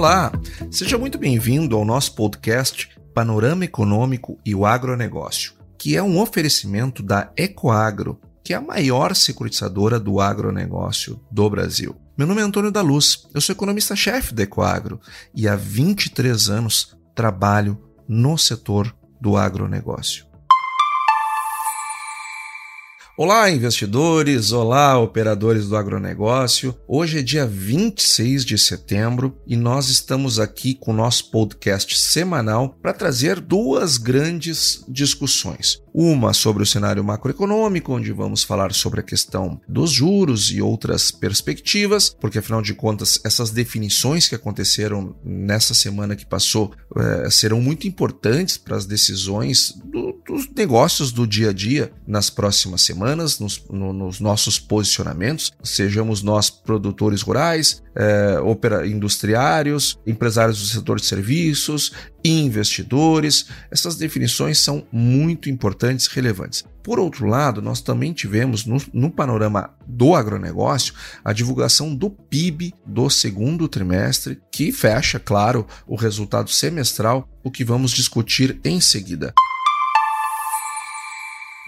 Olá, seja muito bem-vindo ao nosso podcast Panorama Econômico e o Agronegócio, que é um oferecimento da Ecoagro, que é a maior securitizadora do agronegócio do Brasil. Meu nome é Antônio da Luz, eu sou economista-chefe da Ecoagro e há 23 anos trabalho no setor do agronegócio. Olá, investidores! Olá, operadores do agronegócio! Hoje é dia 26 de setembro e nós estamos aqui com o nosso podcast semanal para trazer duas grandes discussões. Uma sobre o cenário macroeconômico, onde vamos falar sobre a questão dos juros e outras perspectivas, porque afinal de contas, essas definições que aconteceram nessa semana que passou é, serão muito importantes para as decisões do, dos negócios do dia a dia nas próximas semanas, nos, no, nos nossos posicionamentos, sejamos nós produtores rurais, é, industriários, empresários do setor de serviços, investidores. Essas definições são muito importantes e relevantes. Por outro lado, nós também tivemos no, no, panorama do agronegócio a divulgação do PIB do segundo trimestre, que fecha, claro, o resultado semestral, o que vamos discutir em seguida.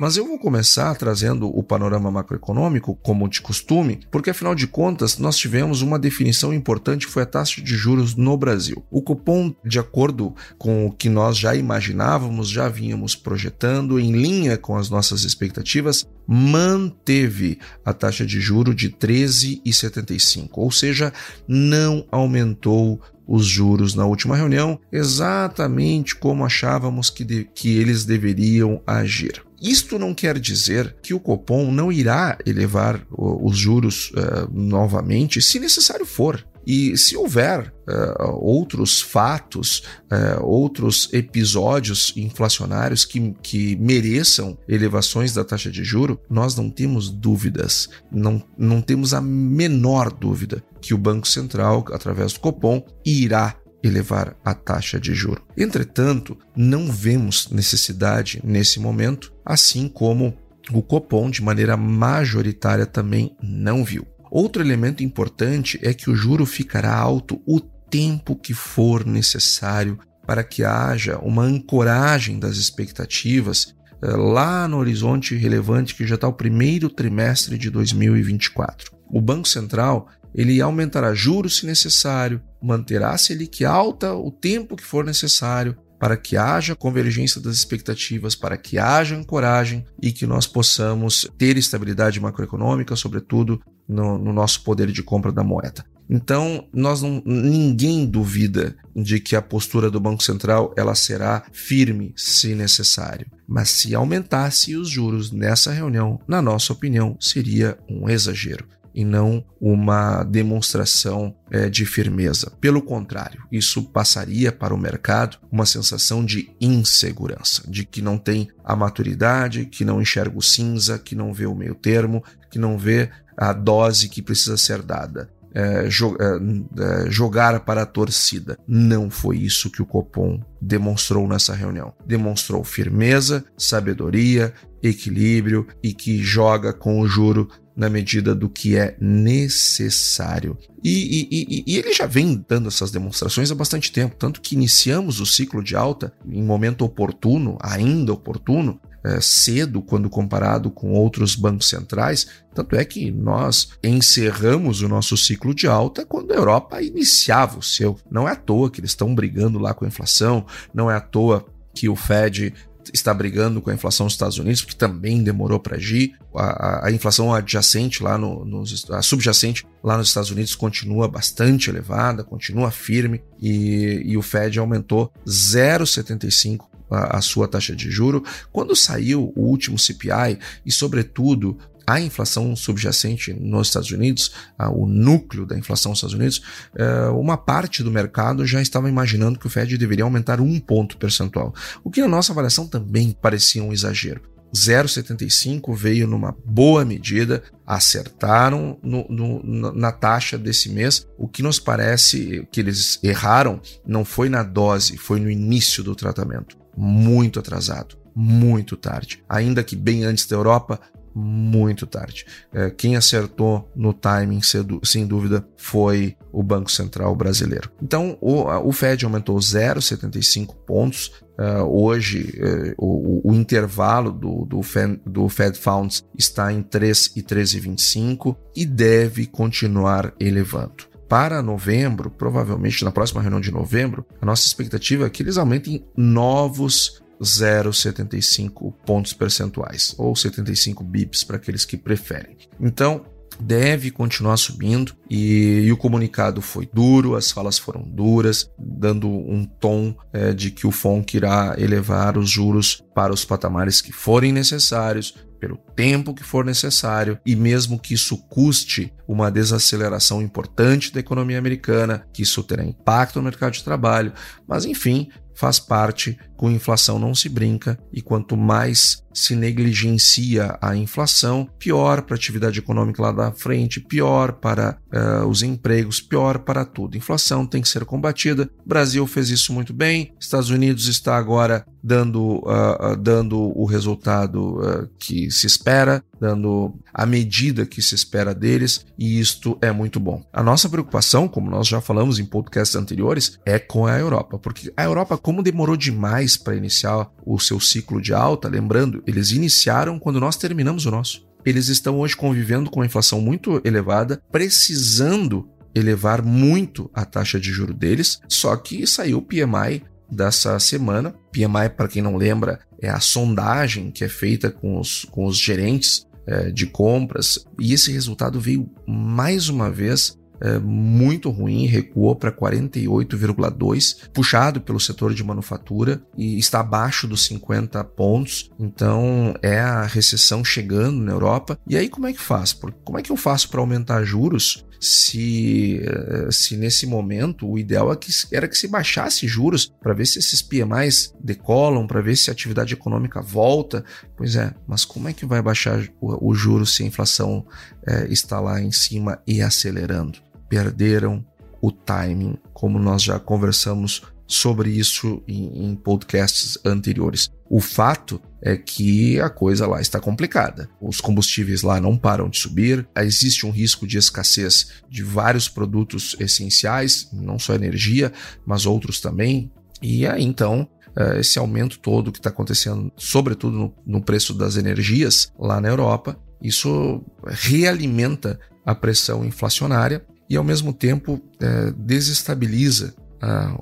Mas eu vou começar trazendo o panorama macroeconômico, como de costume, porque afinal de contas nós tivemos uma definição importante que foi a taxa de juros no Brasil. O cupom, de acordo com o que nós já imaginávamos, já vínhamos projetando, em linha com as nossas expectativas, manteve a taxa de juro de 13,75, ou seja, não aumentou os juros na última reunião, exatamente como achávamos que, de, que eles deveriam agir. Isto não quer dizer que o Copom não irá elevar os juros uh, novamente, se necessário for. E se houver uh, outros fatos, uh, outros episódios inflacionários que, que mereçam elevações da taxa de juro, nós não temos dúvidas, não, não temos a menor dúvida que o Banco Central, através do Copom, irá elevar a taxa de juro. Entretanto, não vemos necessidade nesse momento, assim como o Copom, de maneira majoritária, também não viu. Outro elemento importante é que o juro ficará alto o tempo que for necessário para que haja uma ancoragem das expectativas eh, lá no horizonte relevante que já está o primeiro trimestre de 2024. O Banco Central ele aumentará juros se necessário, manterá a Selic alta o tempo que for necessário para que haja convergência das expectativas, para que haja ancoragem e que nós possamos ter estabilidade macroeconômica, sobretudo no, no nosso poder de compra da moeda. Então, nós não, ninguém duvida de que a postura do Banco Central ela será firme se necessário. Mas se aumentasse os juros nessa reunião, na nossa opinião, seria um exagero e não uma demonstração é, de firmeza. Pelo contrário, isso passaria para o mercado uma sensação de insegurança, de que não tem a maturidade, que não enxerga o cinza, que não vê o meio termo, que não vê a dose que precisa ser dada. É, é, é, jogar para a torcida. Não foi isso que o Copom demonstrou nessa reunião. Demonstrou firmeza, sabedoria, equilíbrio e que joga com o juro na medida do que é necessário. E, e, e, ele já vem dando essas demonstrações há bastante tempo, tanto que iniciamos o ciclo de alta em momento oportuno, ainda oportuno, é, cedo quando comparado com outros bancos centrais. Tanto é que nós encerramos o nosso ciclo de alta quando a Europa iniciava o seu. Não é à toa que eles estão brigando lá com a inflação, não é à toa que o Fed está brigando com a inflação dos Estados Unidos, porque também demorou para agir. A, a, a, inflação adjacente lá no, nos, a subjacente lá nos Estados Unidos continua bastante elevada, continua firme e, e o Fed aumentou 0,75 a, a sua taxa de juro. Quando saiu o último CPI e, sobretudo, a inflação subjacente nos Estados Unidos, o núcleo da inflação nos Estados Unidos, é, uma parte do mercado já estava imaginando que o Fed deveria aumentar um ponto percentual, o que na nossa avaliação também parecia um exagero. 0,75 veio numa boa medida, acertaram no, no, na taxa desse mês. O que nos parece que eles erraram não foi na dose, foi no início do tratamento. Muito atrasado, muito tarde. Ainda que bem antes da Europa, muito tarde. É, quem acertou no timing, sem dúvida, foi o Banco Central brasileiro. Então, o, Fed aumentou 0,75 pontos. Uh, hoje, uh, o, intervalo do, Fed, do Fed Funds está em 3 e 13,25 e deve continuar elevando para novembro, provavelmente na próxima reunião de novembro, a nossa expectativa é que eles aumentem novos 0,75 pontos percentuais, ou 75 bips para aqueles que preferem. Então, deve continuar subindo e, e, o comunicado foi duro, as falas foram duras, dando um tom é, de que o FONC irá elevar os juros para os patamares que forem necessários, pelo tempo que for necessário, e mesmo que isso custe uma desaceleração importante da economia americana, que isso terá impacto no mercado de trabalho, mas enfim, faz parte, com inflação não se brinca, e quanto mais se negligencia a inflação, pior para a atividade econômica lá da frente, pior para uh, os empregos, pior para tudo. Inflação tem que ser combatida. O Brasil fez isso muito bem. Estados Unidos está agora dando, uh, uh, dando o resultado que se espera, dando a medida que se espera deles, e isto é muito bom. A nossa preocupação, como nós já falamos em podcasts anteriores, é com a Europa, porque a Europa, como demorou demais para iniciar o seu ciclo de alta, lembrando, eles iniciaram quando nós terminamos o nosso. Eles estão hoje convivendo com uma inflação muito elevada, precisando elevar muito a taxa de juro deles, só que saiu o PMI dessa semana. PMI, para quem não lembra, é a sondagem que é feita com os, com os gerentes de compras, e esse resultado veio mais uma vez é, muito ruim, recuou para 48,2, puxado pelo setor de manufatura e está abaixo dos 50 pontos. Então é a recessão chegando na Europa. E aí como é que faz? Como é que eu faço para aumentar juros se, eh, se nesse momento o ideal é que, era que se baixasse juros para ver se esses PMIs decolam, para ver se a atividade econômica volta. Pois é, mas como é que vai baixar o, o juro se a inflação é, está lá em cima e acelerando? Perderam o timing, como nós já conversamos sobre isso em, em, podcasts anteriores. O fato é que a coisa lá está complicada. Os combustíveis lá não param de subir, existe um risco de escassez de vários produtos essenciais, não só energia, mas outros também. E aí então eh, esse aumento todo que está acontecendo, sobretudo no, no preço das energias lá na Europa, isso realimenta a pressão inflacionária e ao mesmo tempo é, desestabiliza a,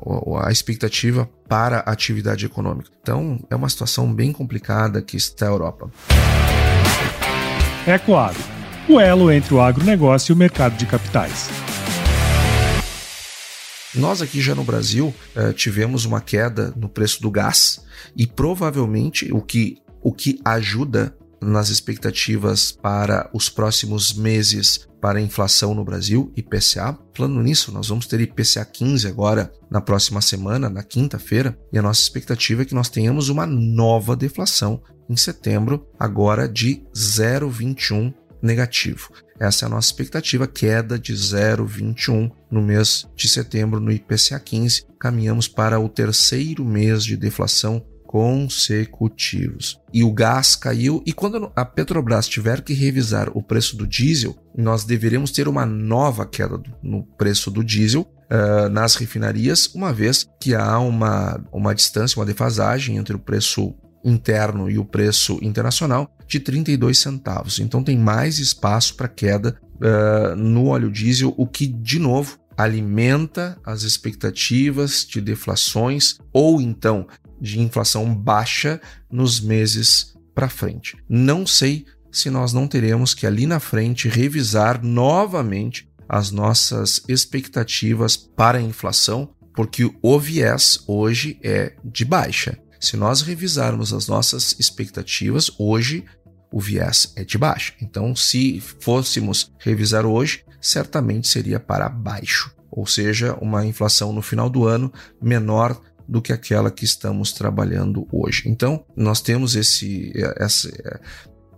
a, expectativa para a atividade econômica. Então é uma situação bem complicada que está a Europa. Ecoagro, o elo entre o agronegócio e o mercado de capitais. Nós aqui já no Brasil eh, tivemos uma queda no preço do gás e provavelmente o que, o que ajuda nas expectativas para os próximos meses para a inflação no Brasil, IPCA. Falando nisso, nós vamos ter IPCA 15 agora na próxima semana, na quinta-feira, e a nossa expectativa é que nós tenhamos uma nova deflação em setembro, agora de 0,21 negativo. Essa é a nossa expectativa, queda de 0,21 no mês de setembro no IPCA 15. Caminhamos para o terceiro mês de deflação consecutivos. E o gás caiu, e quando a Petrobras tiver que revisar o preço do diesel, nós deveremos ter uma nova queda no preço do diesel uh, nas refinarias, uma vez que há uma, uma distância, uma defasagem entre o preço interno e o preço internacional de 32 centavos. Então tem mais espaço para queda uh, no óleo diesel, o que, de novo, alimenta as expectativas de deflações ou então de inflação baixa nos meses para frente. Não sei se nós não teremos que ali na frente revisar novamente as nossas expectativas para a inflação, porque o viés hoje é de baixa. Se nós revisarmos as nossas expectativas, hoje o viés é de baixa. Então, se fôssemos revisar hoje, certamente seria para baixo, ou seja, uma inflação no final do ano menor do que aquela que estamos trabalhando hoje. Então, nós temos esse, essa,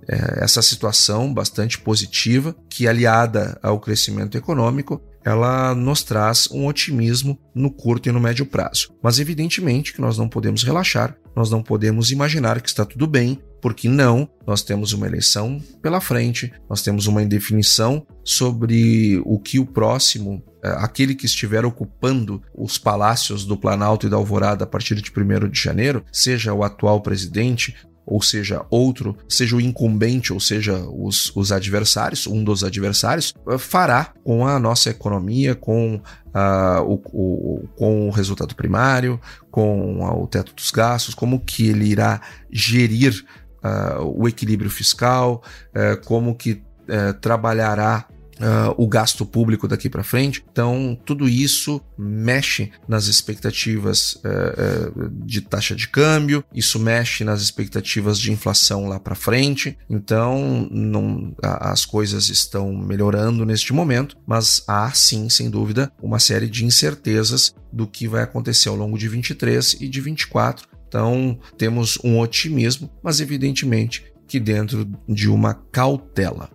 é, essa situação bastante positiva, que aliada ao crescimento econômico, ela nos traz um otimismo no curto e no médio prazo. Mas evidentemente que nós não podemos relaxar, nós não podemos imaginar que está tudo bem, porque não, nós temos uma eleição pela frente, nós temos uma indefinição sobre o que o próximo, é, aquele que estiver ocupando os palácios do Planalto e da Alvorada a partir de 1 de janeiro, seja o atual presidente, ou seja, outro, seja o incumbente, ou seja, os, os adversários, um dos adversários, eh, fará com a nossa economia, com, uh, o, o, com o resultado primário, com uh, o teto dos gastos, como que ele irá gerir uh, o equilíbrio fiscal, eh, como que eh, trabalhará uh, o gasto público daqui para frente. Então, tudo isso mexe nas expectativas uh, uh, de taxa de câmbio, isso mexe nas expectativas de inflação lá para frente. Então, não, as coisas estão melhorando neste momento, mas há sim, sem dúvida, uma série de incertezas do que vai acontecer ao longo de 23 e de 24. Então, temos um otimismo, mas evidentemente que dentro de uma cautela.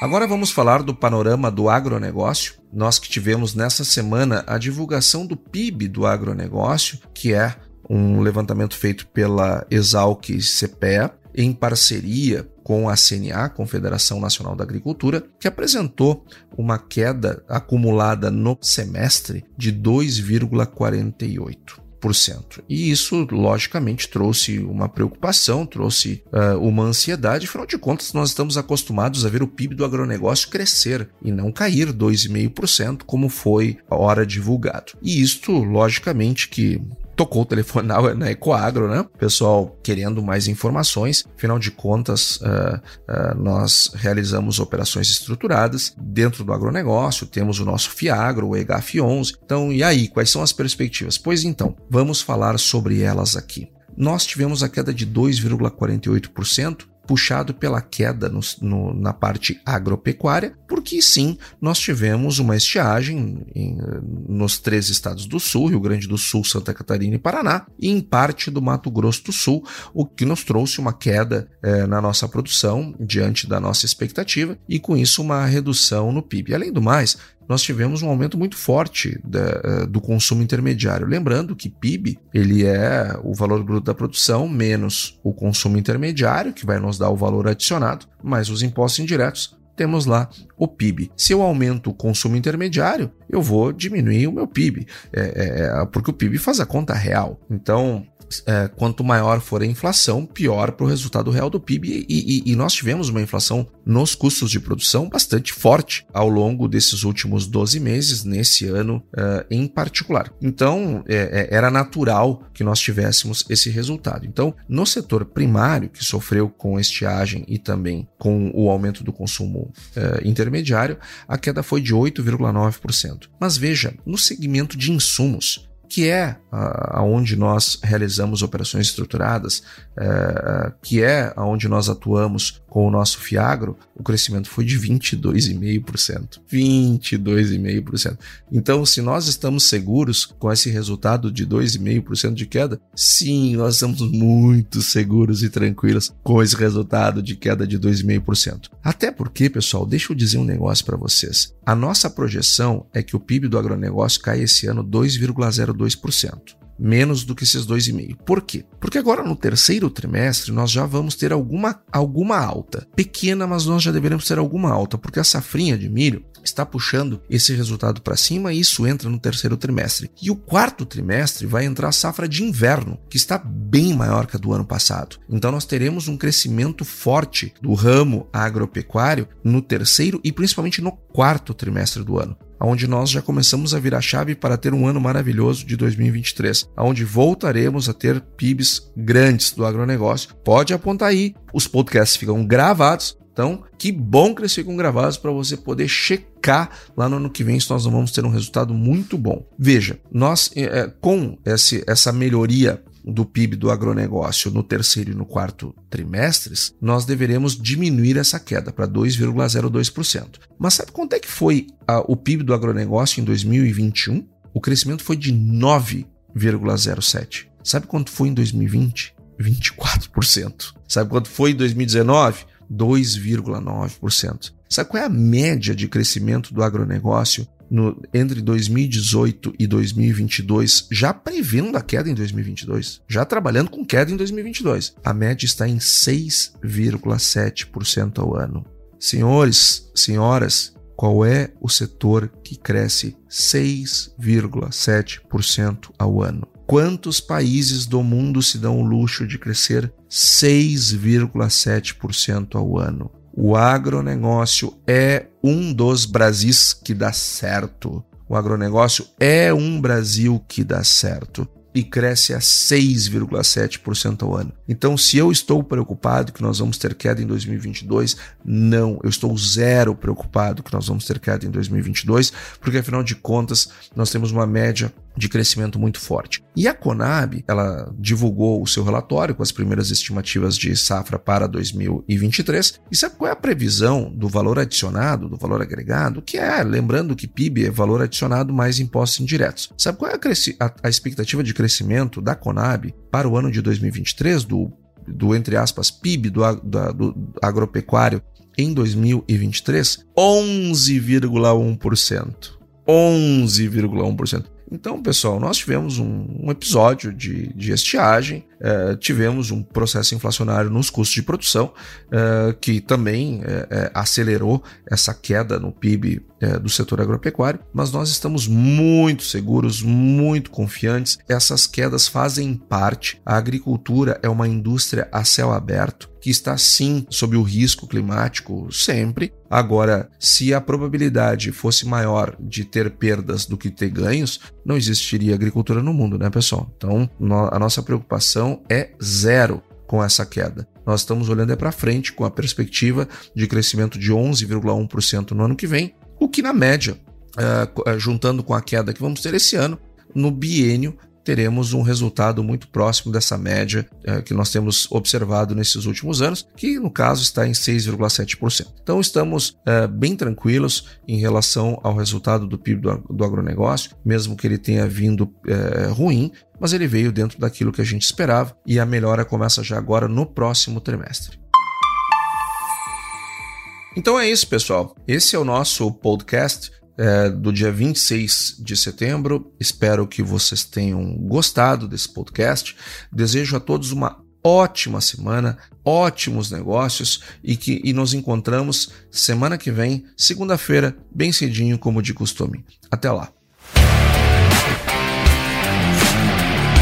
Agora vamos falar do panorama do agronegócio. Nós que tivemos nessa semana a divulgação do PIB do agronegócio, que é um levantamento feito pela Exalc CPEA, em parceria com a CNA, Confederação Nacional da Agricultura, que apresentou uma queda acumulada no semestre de 2,48%. E isso, logicamente, trouxe uma preocupação, trouxe uh, uma ansiedade. Afinal de contas, nós estamos acostumados a ver o PIB do agronegócio crescer e não cair 2,5%, como foi a hora divulgado. E isto, logicamente, que tocou o telefone na, na Ecoagro, né? Pessoal querendo mais informações. Afinal de contas, uh, uh, nós realizamos operações estruturadas dentro do agronegócio, temos o nosso FIAGRO, o EGAF11. Então, e aí, quais são as perspectivas? Pois então, vamos falar sobre elas aqui. Nós tivemos a queda de 2,48% puxado pela queda no, no, na parte agropecuária, porque sim, nós tivemos uma estiagem em, nos três estados do sul, Rio Grande do Sul, Santa Catarina e Paraná, e em parte do Mato Grosso do Sul, o que nos trouxe uma queda eh, na nossa produção diante da nossa expectativa e com isso uma redução no PIB. Além do mais, nós tivemos um aumento muito forte da, eh, do consumo intermediário. Lembrando que PIB ele é o valor bruto da produção menos o consumo intermediário, que vai nos dar o valor adicionado, mais os impostos indiretos. Temos lá o PIB. Se eu aumento o consumo intermediário, eu vou diminuir o meu PIB, é, é, é porque o PIB faz a conta real. Então, é, quanto maior for a inflação, pior para o resultado real do PIB. E, e, e, nós tivemos uma inflação nos custos de produção bastante forte ao longo desses últimos 12 meses, nesse ano é, em particular. Então, é, é, era natural que nós tivéssemos esse resultado. Então, no setor primário, que sofreu com estiagem e também com o aumento do consumo é, intermediário, a queda foi de 8,9%. Mas veja, no segmento de insumos, que é aonde nós realizamos operações estruturadas, é, que é aonde nós atuamos com o nosso Fiagro, o crescimento foi de 22,5%. 22,5%. Então, se nós estamos seguros com esse resultado de 2,5% de queda, sim, nós estamos muito seguros e tranquilos com esse resultado de queda de 2,5%. Até porque, pessoal, deixa eu dizer um negócio para vocês. A nossa projeção é que o PIB do agronegócio caia esse ano 2,02%. Menos do que esses 2,5. Por quê? Porque agora no terceiro trimestre nós já vamos ter alguma, alguma alta. Pequena, mas nós já deveremos ter alguma alta, porque a safrinha de milho está puxando esse resultado para cima e isso entra no terceiro trimestre. E o quarto trimestre vai entrar a safra de inverno, que está bem maior que a do ano passado. Então nós teremos um crescimento forte do ramo agropecuário no terceiro e principalmente no quarto trimestre do ano onde nós já começamos a virar chave para ter um ano maravilhoso de 2023, onde voltaremos a ter PIBs grandes do agronegócio. Pode apontar aí, os podcasts ficam gravados, então, que bom que eles ficam gravados para você poder checar lá no ano que vem se nós não vamos ter um resultado muito bom. Veja, nós é, com esse, essa melhoria do PIB do agronegócio no terceiro e no quarto trimestres, nós deveremos diminuir essa queda para 2,02%. Mas sabe quanto é que foi a, o PIB do agronegócio em 2021? O crescimento foi de 9,07%. Sabe quanto foi em 2020? 24%. Sabe quanto foi em 2019? 2,9%. Sabe qual é a média de crescimento do agronegócio no, entre 2018 e 2022, já prevendo a queda em 2022, já trabalhando com queda em 2022? A média está em 6,7% ao ano. Senhores, senhoras, qual é o setor que cresce 6,7% ao ano? Quantos países do mundo se dão o luxo de crescer 6,7% ao ano? O agronegócio é um dos Brasis que dá certo. O agronegócio é um Brasil que dá certo e cresce a 6,7% ao ano. Então, se eu estou preocupado que nós vamos ter queda em 2022, não, eu estou zero preocupado que nós vamos ter queda em 2022, porque afinal de contas, nós temos uma média de crescimento muito forte. E a Conab, ela divulgou o seu relatório com as primeiras estimativas de safra para 2023. E sabe qual é a previsão do valor adicionado, do valor agregado? Que é, lembrando que PIB é valor adicionado mais impostos indiretos. Sabe qual é a, a, a expectativa de crescimento da Conab para o ano de 2023 do do entre aspas PIB do, do, do agropecuário em 2023 11,1%. 11,1%. Então, pessoal, nós tivemos um, um episódio de, de estiagem, uh, tivemos um processo inflacionário nos custos de produção, uh, que também uh, acelerou essa queda no PIB do setor agropecuário, mas nós estamos muito seguros, muito confiantes. Essas quedas fazem parte. A agricultura é uma indústria a céu aberto que está sim sob o risco climático sempre. Agora, se a probabilidade fosse maior de ter perdas do que ter ganhos, não existiria agricultura no mundo, né, pessoal? Então, a nossa preocupação é zero com essa queda. Nós estamos olhando é para frente com a perspectiva de crescimento de 11,1% no ano que vem, o que na média, uh, juntando com a queda que vamos ter esse ano, no biênio teremos um resultado muito próximo dessa média é, que nós temos observado nesses últimos anos, que no caso está em 6,7%. Então estamos é, bem tranquilos em relação ao resultado do PIB do, do agronegócio, mesmo que ele tenha vindo é, ruim, mas ele veio dentro daquilo que a gente esperava e a melhora começa já agora no próximo trimestre. Então é isso, pessoal. Esse é o nosso podcast é, do dia 26 de setembro. Espero que vocês tenham gostado desse podcast. Desejo a todos uma ótima semana, ótimos negócios e que e nos encontramos semana que vem, segunda-feira, bem cedinho, como de costume. Até lá.